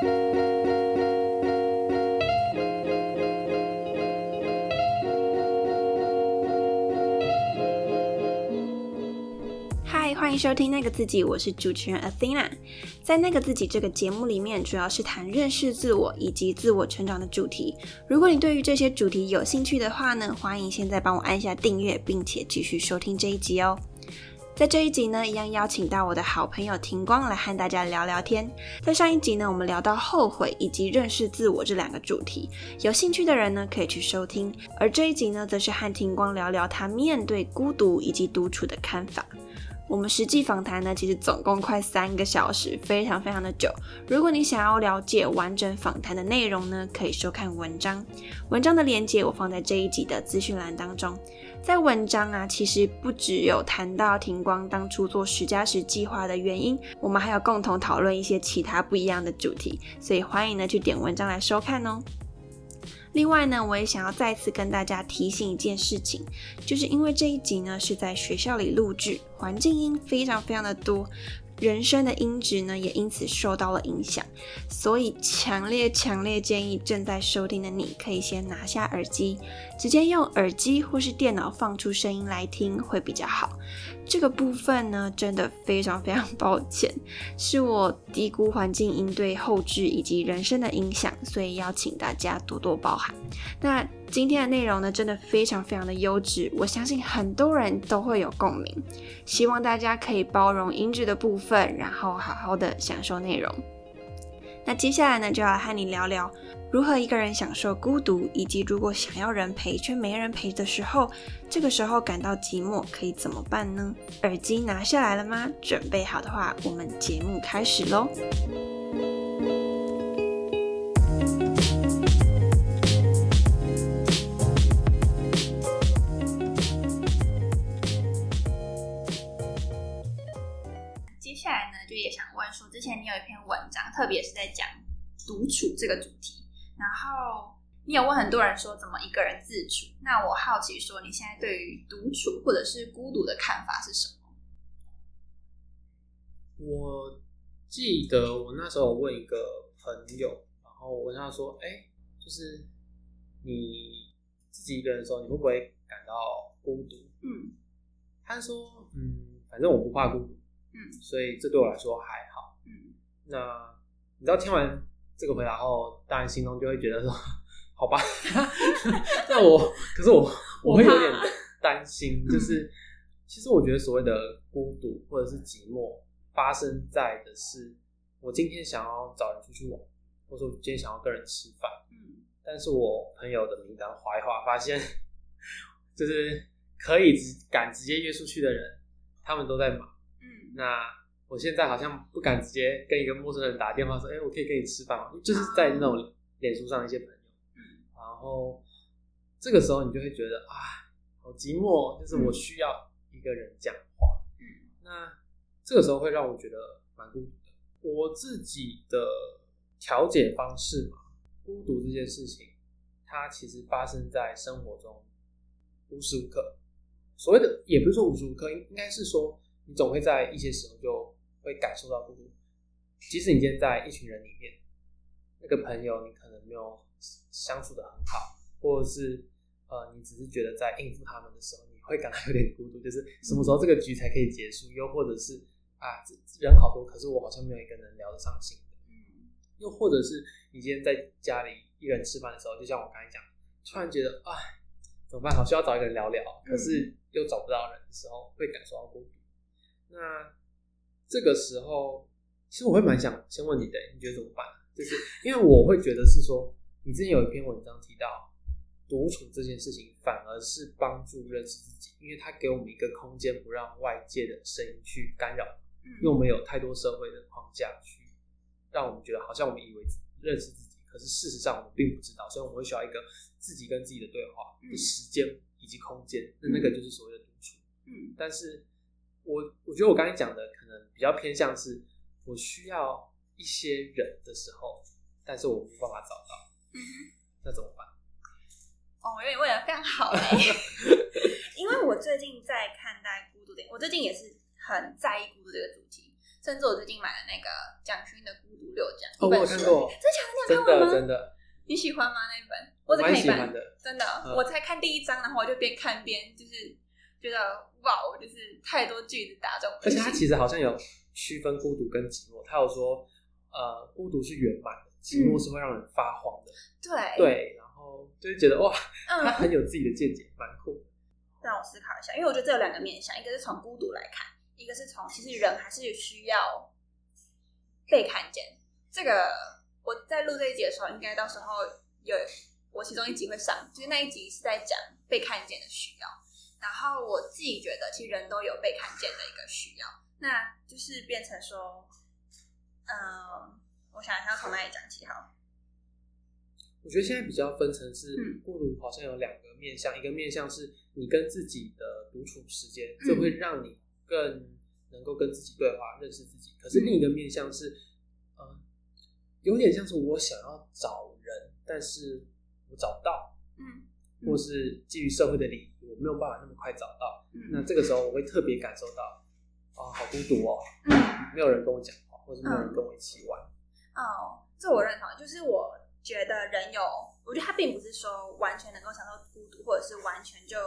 嗨，欢迎收听那个自己，我是主持人 Athena。在那个自己这个节目里面，主要是谈认识自我以及自我成长的主题。如果你对于这些主题有兴趣的话呢，欢迎现在帮我按下订阅，并且继续收听这一集哦。在这一集呢，一样邀请到我的好朋友庭光来和大家聊聊天。在上一集呢，我们聊到后悔以及认识自我这两个主题，有兴趣的人呢可以去收听。而这一集呢，则是和庭光聊聊他面对孤独以及独处的看法。我们实际访谈呢，其实总共快三个小时，非常非常的久。如果你想要了解完整访谈的内容呢，可以收看文章。文章的链接我放在这一集的资讯栏当中。在文章啊，其实不只有谈到庭光当初做十加十计划的原因，我们还有共同讨论一些其他不一样的主题，所以欢迎呢去点文章来收看哦。另外呢，我也想要再次跟大家提醒一件事情，就是因为这一集呢是在学校里录制，环境音非常非常的多。人声的音质呢，也因此受到了影响，所以强烈强烈建议正在收听的你，可以先拿下耳机，直接用耳机或是电脑放出声音来听会比较好。这个部分呢，真的非常非常抱歉，是我低估环境音对后置以及人声的影响，所以邀请大家多多包涵。那今天的内容呢，真的非常非常的优质，我相信很多人都会有共鸣。希望大家可以包容音质的部分，然后好好的享受内容。那接下来呢，就要和你聊聊如何一个人享受孤独，以及如果想要人陪却没人陪的时候，这个时候感到寂寞可以怎么办呢？耳机拿下来了吗？准备好的话，我们节目开始喽。接下来呢，就也想问说，之前你有一篇文章，特别是在讲独处这个主题，然后你有问很多人说怎么一个人自处。那我好奇说，你现在对于独处或者是孤独的看法是什么？我记得我那时候问一个朋友，然后我问他说：“哎、就是你自己一个人的时候，你会不会感到孤独嗯？”他说：“嗯，反正我不怕孤独，嗯所以这对我来说还好。嗯那你知道听完这个回答后，当然心中就会觉得说，好吧，那我可是 我我会有点担心，就是其实我觉得所谓的孤独或者是寂寞，发生在的是我今天想要找人出去玩，或者说我今天想要跟人吃饭，嗯。但是我朋友的名单划一划，发现就是可以直敢直接约出去的人，他们都在忙。嗯。那我现在好像不敢直接跟一个陌生人打电话说，哎、我可以跟你吃饭吗？就是在那种脸书上的一些朋友，嗯然后这个时候你就会觉得啊，好寂寞，就是我需要一个人讲话。嗯那这个时候会让我觉得蛮孤独的。我自己的调解方式嘛，孤独这件事情，它其实发生在生活中无时无刻。所谓的也不是说无时无刻，应应该是说你总会在一些时候就会感受到孤独。即使你今天在一群人里面，那个朋友你可能没有相处的很好，或者是呃你只是觉得在应付他们的时候，你会感到有点孤独，就是什么时候这个局才可以结束？又或者是啊这人好多，可是我好像没有一个人聊得上心的。嗯又或者是你今天在家里一个人吃饭的时候，就像我刚才讲，突然觉得哎怎么办？好需要找一个人聊聊，可是又找不到人的时候，会感受到孤独。那这个时候，其实我会蛮想先问你的，你觉得怎么办？就是因为我会觉得是说，你之前有一篇文章提到，独处这件事情反而是帮助认识自己，因为它给我们一个空间，不让外界的声音去干扰，因为我们有太多社会的框架去让我们觉得好像我们以为认识自己，可是事实上我们并不知道，所以我们会需要一个自己跟自己的对话的时间以及空间，那那个就是所谓的独处。嗯但是我我觉得我刚才讲的可能比较偏向是，我需要一些人的时候，但是我没办法找到，嗯哼。那怎么办？哦，我觉得你问的非常好 哎、因为我最近在看待孤独的，我最近也是很在意孤独这个主题，甚至我最近买了那个蒋勋的《孤独六讲》哦，我有看过，真假的？你有真看完吗？的真的，你喜欢吗？那一本？我蛮只看一半。真的。嗯我才看第一章，然后我就边看边就是觉得哇，我就是太多句子打中。而且他其实好像有区分孤独跟寂寞，他有说，呃，孤独是圆满的，寂寞是会让人发慌的。对，对，然后就是觉得哇，他嗯，很有自己的见解，蛮酷的。让我思考一下，因为我觉得这有两个面向，一个是从孤独来看，一个是从其实人还是需要被看见。这个我在录这一集的时候，应该到时候有我其中一集会上，就是那一集是在讲被看见的需要。然后我自己觉得，其实人都有被看见的一个需要，那就是变成说，嗯、我想一下从哪里讲起好。我觉得现在比较分成是嗯孤独，好像有两个面向，一个面向是你跟自己的独处时间，嗯这会让你更能够跟自己对话，认识自己。可是另一个面向是，呃，有点像是我想要找人，但是我找不到，嗯或是基于社会的礼仪，我没有办法那么快找到。嗯那这个时候我会特别感受到，哦，好孤独哦，嗯。没有人跟我讲话，或是没有人跟我一起玩。哦，这我认同。就是我觉得人有，我觉得他并不是说完全能够享受孤独，或者是完全就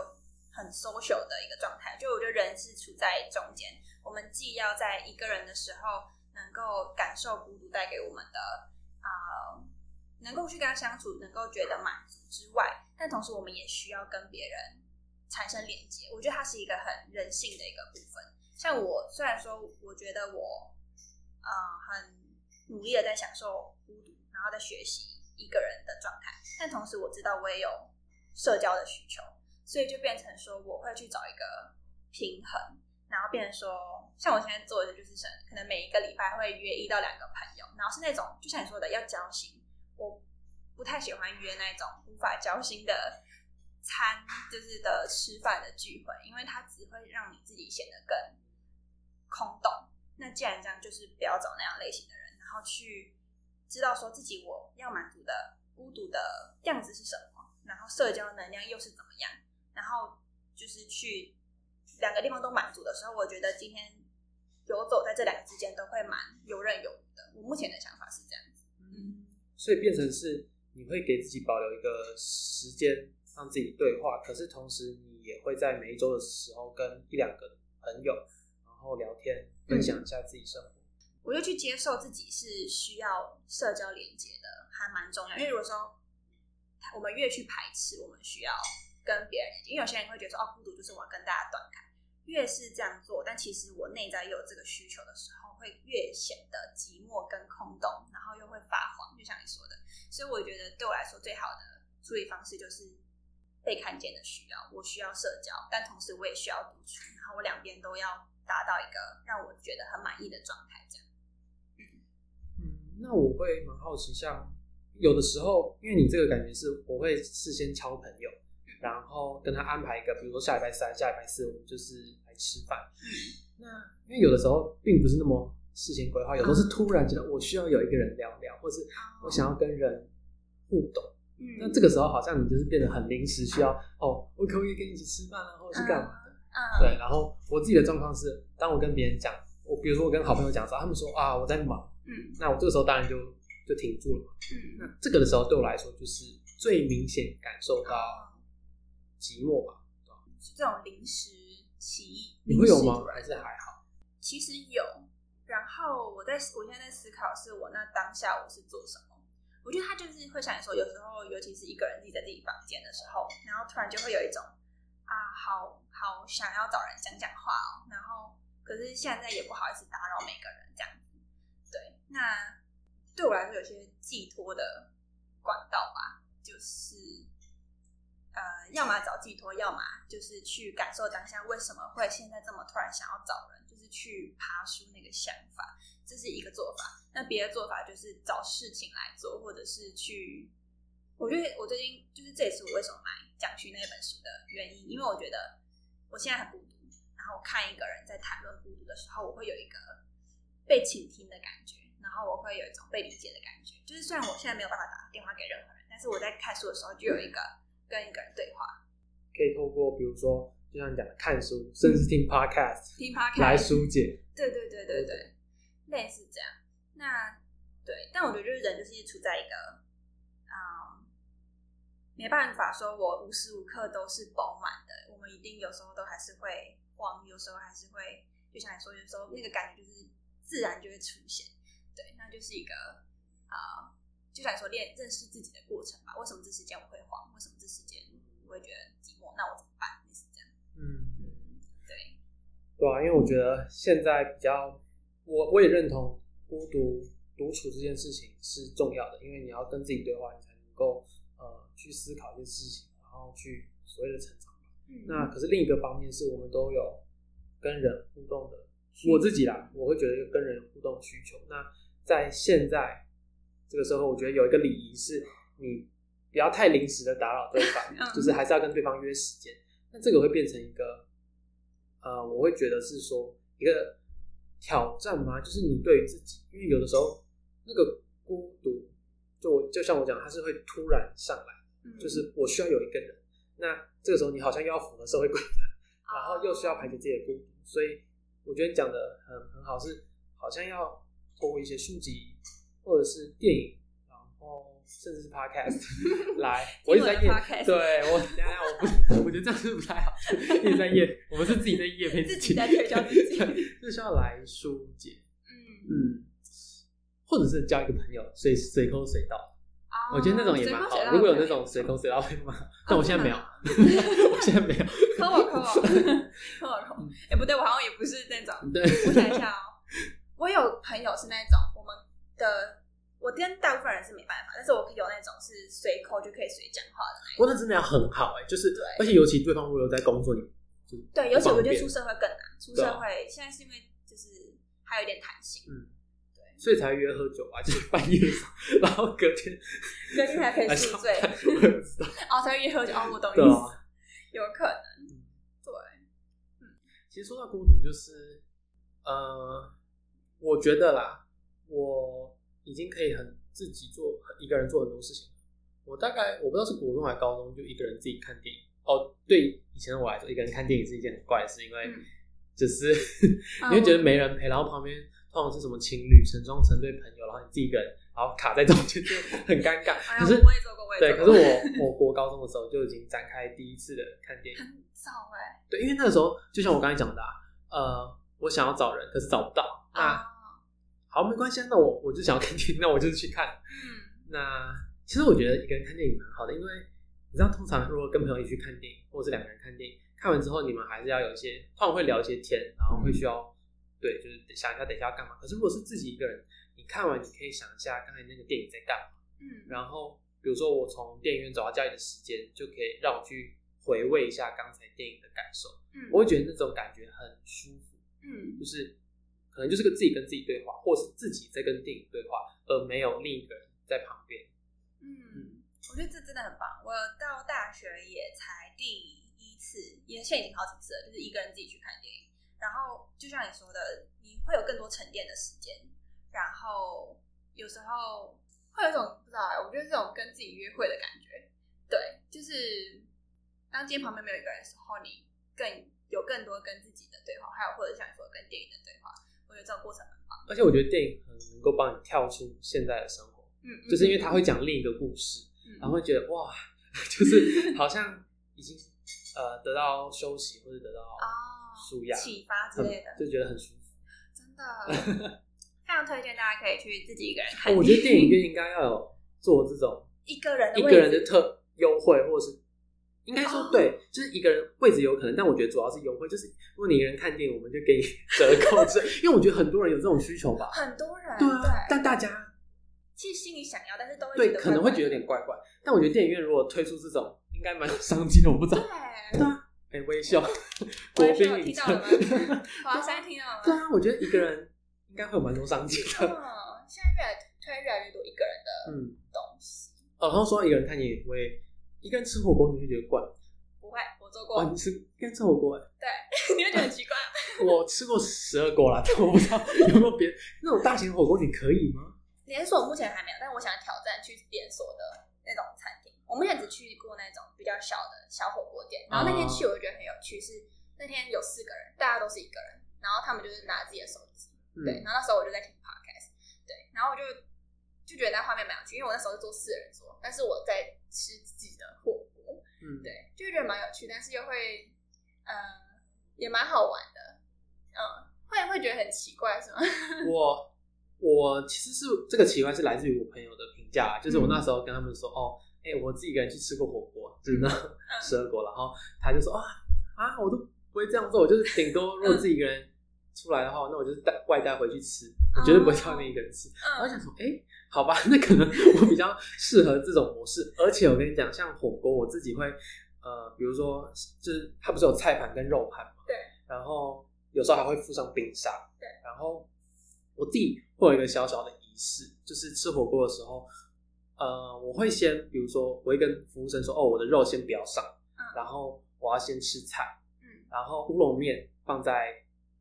很 social 的一个状态。就我觉得人是处在中间，我们既要在一个人的时候能够感受孤独带给我们的啊、能够去跟他相处，能够觉得满足之外，但同时我们也需要跟别人产生连接。我觉得它是一个很人性的一个部分。像我虽然说，我觉得我呃很努力的在享受孤独，然后在学习一个人的状态，但同时我知道我也有社交的需求，所以就变成说我会去找一个平衡，然后变成说，像我现在做的就是想可能每一个礼拜会约一到两个朋友，然后是那种就像你说的要交心，我不太喜欢约那种无法交心的餐，就是的吃饭的聚会，因为它只会让你自己显得更空洞。那既然这样，就是不要找那样类型的人，然后去知道说自己我要满足的孤独的样子是什么，然后社交能量又是怎么样，然后就是去两个地方都满足的时候，我觉得今天游走在这两个之间都会蛮游刃有余的。我目前的想法是这样子。嗯所以变成是你会给自己保留一个时间让自己对话，可是同时你也会在每一周的时候跟一两个朋友，然后聊天，分享一下自己生活。我就去接受自己是需要社交连接的，还蛮重要。因为如果说我们越去排斥，我们需要跟别人连接，因为有些人会觉得说，哦，孤独就是我要跟大家断开。越是这样做，但其实我内在又有这个需求的时候，会越显得寂寞跟空洞，然后又会发慌，就像你说的。所以我觉得对我来说，最好的处理方式就是被看见的需要。我需要社交，但同时我也需要独处，然后我两边都要达到一个让我觉得很满意的状态，这样。嗯，那我会蛮好奇，像有的时候，因为你这个感觉是，我会事先敲朋友，然后跟他安排一个，比如说下礼拜三、下礼拜四，我们就是来吃饭。嗯那因为有的时候并不是那么事先规划，有的是突然觉得我需要有一个人聊聊，或是我想要跟人互动。嗯那这个时候好像你就是变得很临时，需要哦，我可不可以跟你一起吃饭啊，或者是干嘛的？嗯，对，然后我自己的状况是，当我跟别人讲，我比如说我跟好朋友讲的时候，他们说啊我在忙，嗯那我这个时候当然就就停住了嘛。嗯那这个的时候对我来说，就是最明显感受到寂寞吧。是这种临时起意，你会有吗还是还好？其实有。然后我在我现在在思考，是我那当下我是做什么？我觉得他就是会想说，有时候尤其是一个人自己在自己房间的时候，然后突然就会有一种啊，好好想要找人讲讲话哦。然后可是现在也不好意思打扰每个人这样子。对，那对我来说有些寄托的管道吧，就是呃，要么找寄托，要么就是去感受当下为什么会现在这么突然想要找人，就是去爬书那个想法，这是一个做法。那别的做法就是找事情来做，或者是去，我觉得我最近就是这也是我为什么买蒋勋那本书的原因，因为我觉得我现在很孤独，然后我看一个人在谈论孤独的时候，我会有一个被倾听的感觉，然后我会有一种被理解的感觉。就是虽然我现在没有办法打电话给任何人，但是我在看书的时候就有一个跟一个人对话，可以透过比如说，就像你讲的看书，甚至听 podcast 听 podcast 来疏解。对对对对对，类似这样。那对，但我觉得就是人就是处在一个，嗯，没办法说我无时无刻都是饱满的，我们一定有时候都还是会慌，有时候还是会，就像你说，有时候那个感觉就是自然就会出现。对，那就是一个啊，就像你说练认识自己的过程吧。为什么这时间我会慌？为什么这时间我会觉得寂寞？那我怎么办？类似这样。嗯，对，对啊，因为我觉得现在比较，我我也认同孤独独处这件事情是重要的，因为你要跟自己对话，你才能够呃去思考一些事情，然后去所谓的成长吧。嗯那可是另一个方面是我们都有跟人互动的，我自己啦，我会觉得跟人有互动需求。那在现在这个时候，我觉得有一个礼仪是，你不要太临时的打扰对方，嗯就是还是要跟对方约时间。那这个会变成一个，呃，我会觉得是说一个挑战吗？就是你对于自己，因为有的时候那个孤独，就我就像我讲，它是会突然上来。嗯就是我需要有一个人，那这个时候你好像又要符合社会规范，然后又需要排解自己的孤独，所以我觉得你讲的很很好，是好像要透过一些书籍或者是电影，然后甚至是 podcast 来，我一直在夜对我等一下我不，我觉得这样是不太好，一直在夜，我们是自己在夜配自己己在推销自己 就是需要来疏解，嗯，嗯，或者是交一个朋友，随随口随到。哦我觉得那种也蛮好如果有那的种随口随到会蛮好，但我现在没有，哦我现在没有。科我科我科我科我，哎不对，我好像也不是那种。对，我想一下哦，我有朋友是那种我们的，我跟大部分人是没办法，但是我有那种是随口就可以随讲话的那一种。不过那真的要很好哎，就是对而且尤其对方如果有在工作，你就是对，尤其我觉得出社会更难，出社会现在是因为就是还有一点弹性，嗯，对，所以才约喝酒啊，就是半夜然后隔天隔天还可以宿醉。哦，才会约喝酒，哦，我懂意思，啊，有可能，嗯对，其实说到孤独，就是呃，我觉得啦，我已经可以很自己做一个人做很多事情。我大概我不知道是国中还是高中，就一个人自己看电影。哦，对以前的我来说，一个人看电影是一件很怪的事，因为只是、啊你会觉得没人陪，然后旁边通常是什么情侣成双成对朋友，然后你自己一个人，然后卡在中间就很尴尬。可是我也做过，我也对，可是，我我国高中的时候就已经展开第一次的看电影。很早哎，对，因为那个时候就像我刚才讲的、啊，呃，我想要找人，可是找不到。那、啊，好，没关系啊，那我我就想要看电影，那我就去看。嗯，那其实我觉得一个人看电影蛮好的，因为你知道，通常如果跟朋友一起去看电影，或者是两个人看电影，看完之后你们还是要有一些，通常会聊一些天，然后会需要、对，就是想一下等一下要干嘛。可是如果是自己一个人，你看完你可以想一下刚才那个电影在干嘛。嗯，然后比如说我从电影院走到家里的时间，就可以让我去回味一下刚才电影的感受。嗯，我会觉得那种感觉很舒服，嗯就是可能就是个自己跟自己对话，或是自己在跟电影对话，而没有另一个人在旁边。嗯，我觉得这真的很棒。我到大学也才第一次，也现在已经好几次了，就是一个人自己去看电影。然后就像你说的，你会有更多沉淀的时间，然后有时候会有一种不知道哎，我觉得这种跟自己约会的感觉。对，就是当今天旁边没有一个人的时候，你更有更多跟自己的对话，还有或者像你说的跟电影的对话，我觉得这个过程很棒。而且我觉得电影很能够帮你跳出现在的生活，嗯，就是因为他会讲另一个故事，嗯，然后会觉得哇，就是好像已经呃得到休息或者得到哦舒压、启发之类的，就觉得很舒服。真的非常推荐大家可以去自己一个人看、哦我觉得电影院应该要有做这种一个人的一个人的特优惠，或者是应该说哦对，就是一个人位置有可能，但我觉得主要是优惠，就是如果你一个人看电影，我们就给你 折扣之类，因为我觉得很多人有这种需求吧。很多人对啊，但大家其实心里想要，但是都会对可能会觉得有点怪怪，但我觉得电影院如果推出这种，应该蛮有商机的，我不知道。对对啊，哎，微笑，国我宾影听到城了吗？华山听到了吗？对啊，我觉得一个人应该会有蛮多商机的。嗯，现在越来推越来越多一个人的嗯，东西，哦，然后说一个人看电影，我也一个人吃火锅，你会觉得怪不会，我做过，哦？你吃一个人吃火锅，哎，对，你会觉得很奇怪。我吃过十二锅啦，但我不知道有没有别那种大型火锅，你可以吗？连锁目前还没有，但我想挑战去连锁的那种餐厅。我目前只去过那种比较小的小火锅店，然后那天去我就觉得很有趣，是那天有四个人，大家都是一个人，然后他们就是拿自己的手机，嗯对，然后那时候我就在听 podcast，对，然后我就就觉得那画面蛮有趣，因为我那时候是做四人桌，但是我在吃自己的火锅，嗯，对，就觉得蛮有趣，但是又会呃也蛮好玩的，嗯，会会觉得很奇怪是吗？我我其实是这个奇怪是来自于我朋友的评价，就是我嗯那时候跟他们说，哦，哎、我自己一个人去吃过火锅，就是那嗯 十二锅，然后他就说啊啊，我都不会这样做，我就是顶多如果自己一个人出来的话，那我就是带外带回去吃，我绝对不会在外面一个人吃。然后嗯想说，哎、好吧，那可能我比较适合这种模式。而且我跟你讲，像火锅，我自己会，呃，比如说，就是它不是有菜盘跟肉盘嘛，对，然后有时候还会附上冰沙，对，然后我自己会有一个小小的仪式，就是吃火锅的时候，呃，我会先，比如说，我会跟服务生说，哦，我的肉先不要上，嗯然后我要先吃菜，嗯。然后乌龙面放在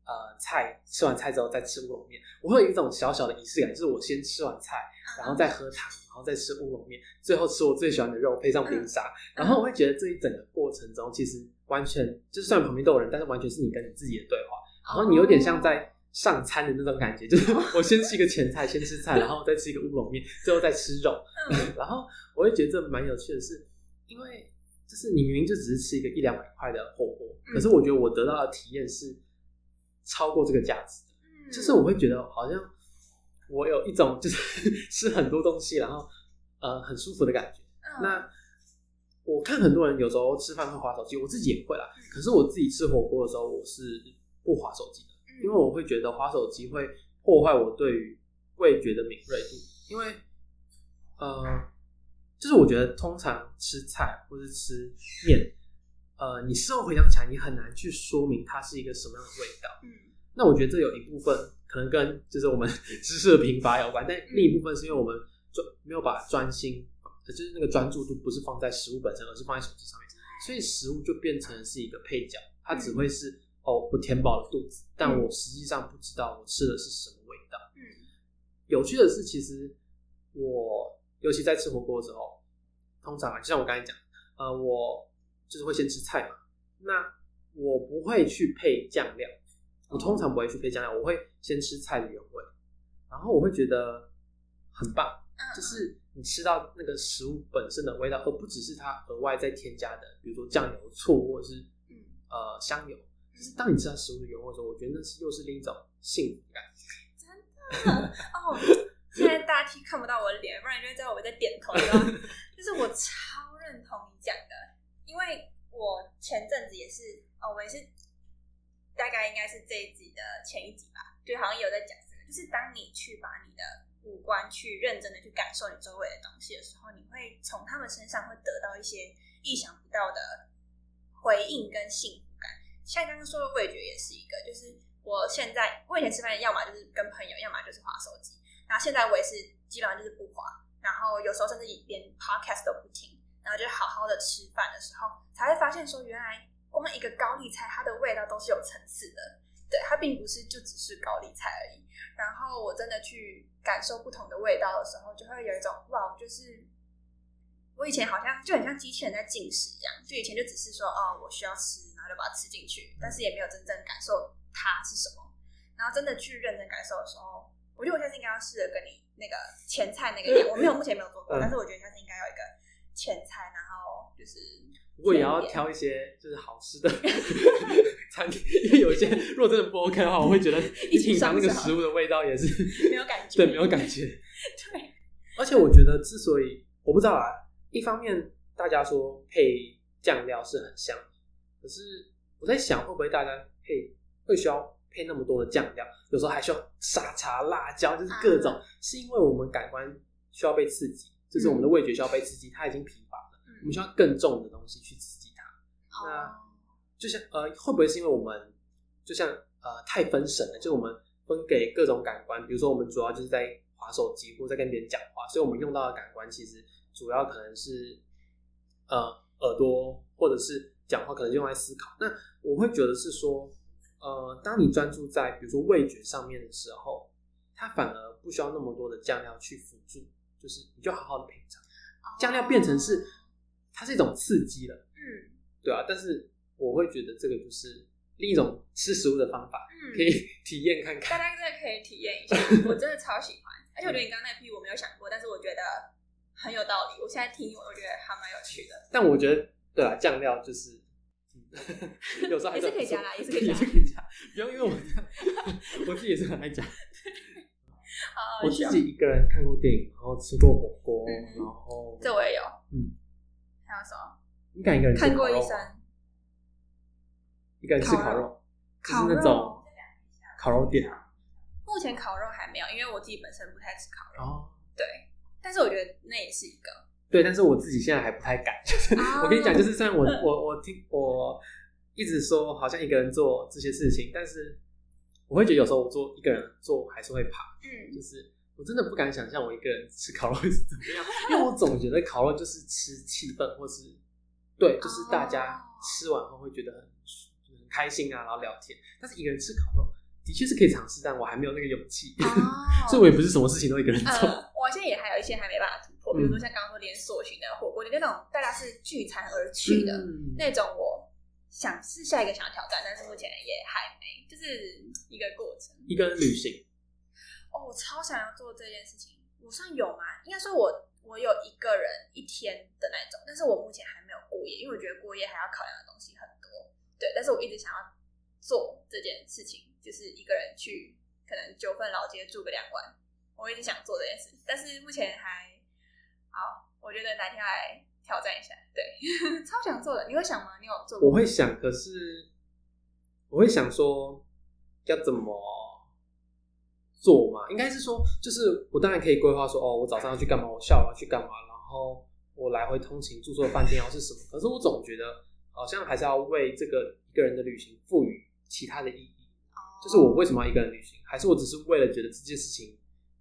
呃菜吃完菜之后再吃乌龙面，我会有一种小小的仪式感，就是我先吃完菜，然后再喝汤，然后再吃乌龙面，最后吃我最喜欢的肉配上冰沙，然后我会觉得这一整个过程中，其实完全就是虽然旁边都有人，但是完全是你跟你自己的对话，然后你有点像在。上餐的那种感觉，就是我先吃一个前菜，先吃菜，然后再吃一个乌龙面，最后再吃肉。嗯 然后我会觉得这蛮有趣的是，因为就是你明明就只是吃一个一两百块的火锅，嗯可是我觉得我得到的体验是超过这个价值就是我会觉得好像我有一种就是 吃很多东西，然后呃很舒服的感觉。嗯那我看很多人有时候吃饭会划手机，我自己也会啦。可是我自己吃火锅的时候，我是不划手机的。因为我会觉得划手机会破坏我对于味觉的敏锐度，因为呃，就是我觉得通常吃菜或是吃面，呃，你事后回想起来，你很难去说明它是一个什么样的味道。嗯那我觉得这有一部分可能跟就是我们知识的贫乏有关，但另一部分是因为我们专没有把专心，就是那个专注度不是放在食物本身，而是放在手机上面，所以食物就变成是一个配角，它只会是。哦，我填饱了肚子，但我实际上不知道我吃的是什么味道。嗯有趣的是，其实我尤其在吃火锅的时候，通常啊，就像我刚才讲，呃，我就是会先吃菜嘛，那我不会去配酱料，我通常不会去配酱料，我会先吃菜的原味，然后我会觉得很棒，嗯就是你吃到那个食物本身的味道，而不只是它额外再添加的，比如说酱油、醋或者是嗯呃香油。就是当你吃到食物的原味的时候，我觉得那是又是另一种幸福感。真的哦，现在大家听看不到我的脸，不然就会知道我在点头？就是我超认同你讲的，因为我前阵子也是，哦，我也是大概应该是这一集的前一集吧，就好像有在讲这个，就是当你去把你的五官去认真的去感受你周围的东西的时候，你会从他们身上会得到一些意想不到的回应跟幸福感。像刚刚说的味觉也是一个，就是我现在我以前吃饭要么就是跟朋友，要么就是划手机，然后现在我也是基本上就是不划，然后有时候甚至连 podcast 都不听，然后就好好的吃饭的时候，才会发现说原来光一个高丽菜它的味道都是有层次的，对，它并不是就只是高丽菜而已。然后我真的去感受不同的味道的时候，就会有一种哇，就是我以前好像就很像机器人在进食一样，就以前就只是说哦，我需要吃，然后就把它吃进去，但是也没有真正感受它是什么。然后真的去认真感受的时候，我觉得我下次应该要试着跟你那个前菜那个一样，我没有目前没有做过，嗯但是我觉得下次应该要一个前菜，然后就是不过也要挑一些就是好吃的 餐厅，因为有一些如果真的不 OK 的话，我会觉得 一品尝那个食物的味道也是没有感觉对，没有感觉。对，而且我觉得，之所以我不知道啊，一方面大家说配酱料是很香，可是我在想，会不会大家配会需要配那么多的酱料？有时候还需要沙茶、辣椒，就是各种，啊是因为我们感官需要被刺激，就是我们的味觉需要被刺激，它已经疲乏了，我们需要更重的东西去刺激它。那哦就像呃，会不会是因为我们就像呃太分神了，就是我们分给各种感官，比如说我们主要就是在划手机或在跟别人讲话，所以我们用到的感官其实主要可能是呃耳朵或者是讲话，可能用来思考。那我会觉得是说，呃，当你专注在比如说味觉上面的时候，它反而不需要那么多的酱料去辅助，就是你就好好的品尝，酱料变成是它是一种刺激了。嗯对啊，但是我会觉得这个就是另一种吃食物的方法，嗯可以体验看看大。家真的可以体验一下，我真的超喜欢。而且我觉得你刚刚那批我没有想过，但是我觉得很有道理。我现在听，我觉得还蛮有趣的。但我觉得，对啊，酱料就是。嗯有时候还也是可以加啦也是可以加 可以加，不要因为我我自己也是很爱加。好我自己一个人看过电影，然后吃过火锅，嗯然后这我也有。嗯，还有什么？你敢一个人吃看过医生，一个人吃烤肉烤肉，就烤是那种烤肉店。目前烤肉还没有，因为我自己本身不太吃烤肉。哦，对，但是我觉得那也是一个。对，但是我自己现在还不太敢。就是哦 我跟你讲，就是虽然我 我我听我一直说好像一个人做这些事情，但是我会觉得有时候我做一个人做还是会怕，嗯。就是我真的不敢想象我一个人吃烤肉会是怎么样，因为我总觉得烤肉就是吃气氛，或是对，就是大家哦。吃完后会觉得很很开心啊，然后聊天。但是一个人吃烤肉的确是可以尝试，但我还没有那个勇气，哦。所以我也不是什么事情都一个人做。呃，我现在也还有一些还没办法突破，比如说像刚刚说连锁型的火锅店那种，大家是聚餐而去的、嗯。那种，我想是下一个想要挑战，但是目前也还没，就是一个过程。一个人旅行，哦，我超想要做这件事情，我算有吗？应该说我我有一个人一天的那种，但是我目前还没有过夜，因为我觉得过夜还要考量的东西很多。对，但是我一直想要做这件事情，就是一个人去可能九份老街住个两晚，我一直想做这件事，但是目前还好，我觉得哪天来挑战一下。对，超想做的，你会想吗？你有做过？我会想，可是我会想说要怎么做嘛？应该是说，就是我当然可以规划说，哦，我早上要去干嘛，我下午要去干嘛，然后我来回通勤住宿的饭店要是什么。可是我总觉得好像还是要为这个一个人的旅行赋予其他的意义。就是我为什么要一个人旅行？还是我只是为了觉得这件事情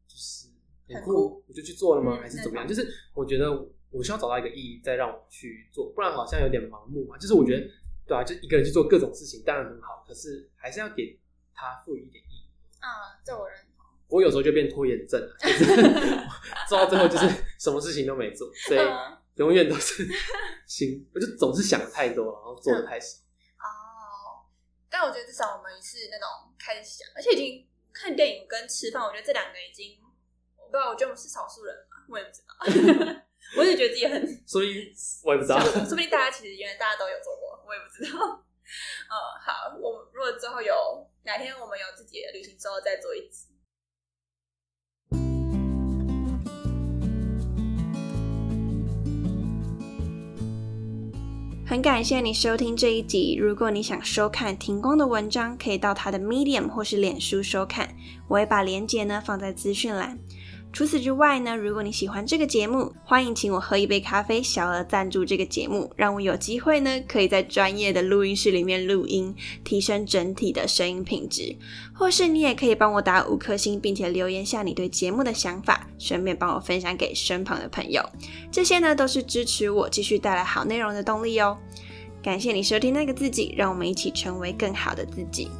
就是很酷很酷，我就去做了吗？嗯还是怎么样？就是我觉得我需要找到一个意义，再让我去做，不然好像有点盲目嘛。就是我觉得，对啊，就一个人去做各种事情，当然很好，可是还是要给他赋予一点意义。啊，这我认同。我有时候就变拖延症了，就是 做到最后就是什么事情都没做，所以嗯永远都是心，我就总是想的太多，然后做的太少。哦，但我觉得至少我们是那种开始想，而且已经看电影跟吃饭，我觉得这两个已经，我不知道，我觉得我们是少数人嘛，我也不知道，我也觉得自己很，所以我也不知道，说不定大家其实原来大家都有做过，我也不知道。嗯，好，我们如果之后有哪天我们有自己的旅行之后再做一次。很感谢你收听这一集。如果你想收看停工的文章，可以到他的 Medium 或是脸书收看，我会把链接呢放在资讯栏。除此之外呢，如果你喜欢这个节目，欢迎请我喝一杯咖啡，小额赞助这个节目，让我有机会呢可以在专业的录音室里面录音，提升整体的声音品质。或是你也可以帮我打五颗星，并且留言下你对节目的想法，顺便帮我分享给身旁的朋友。这些呢都是支持我继续带来好内容的动力哦。感谢你收听那个自己，让我们一起成为更好的自己。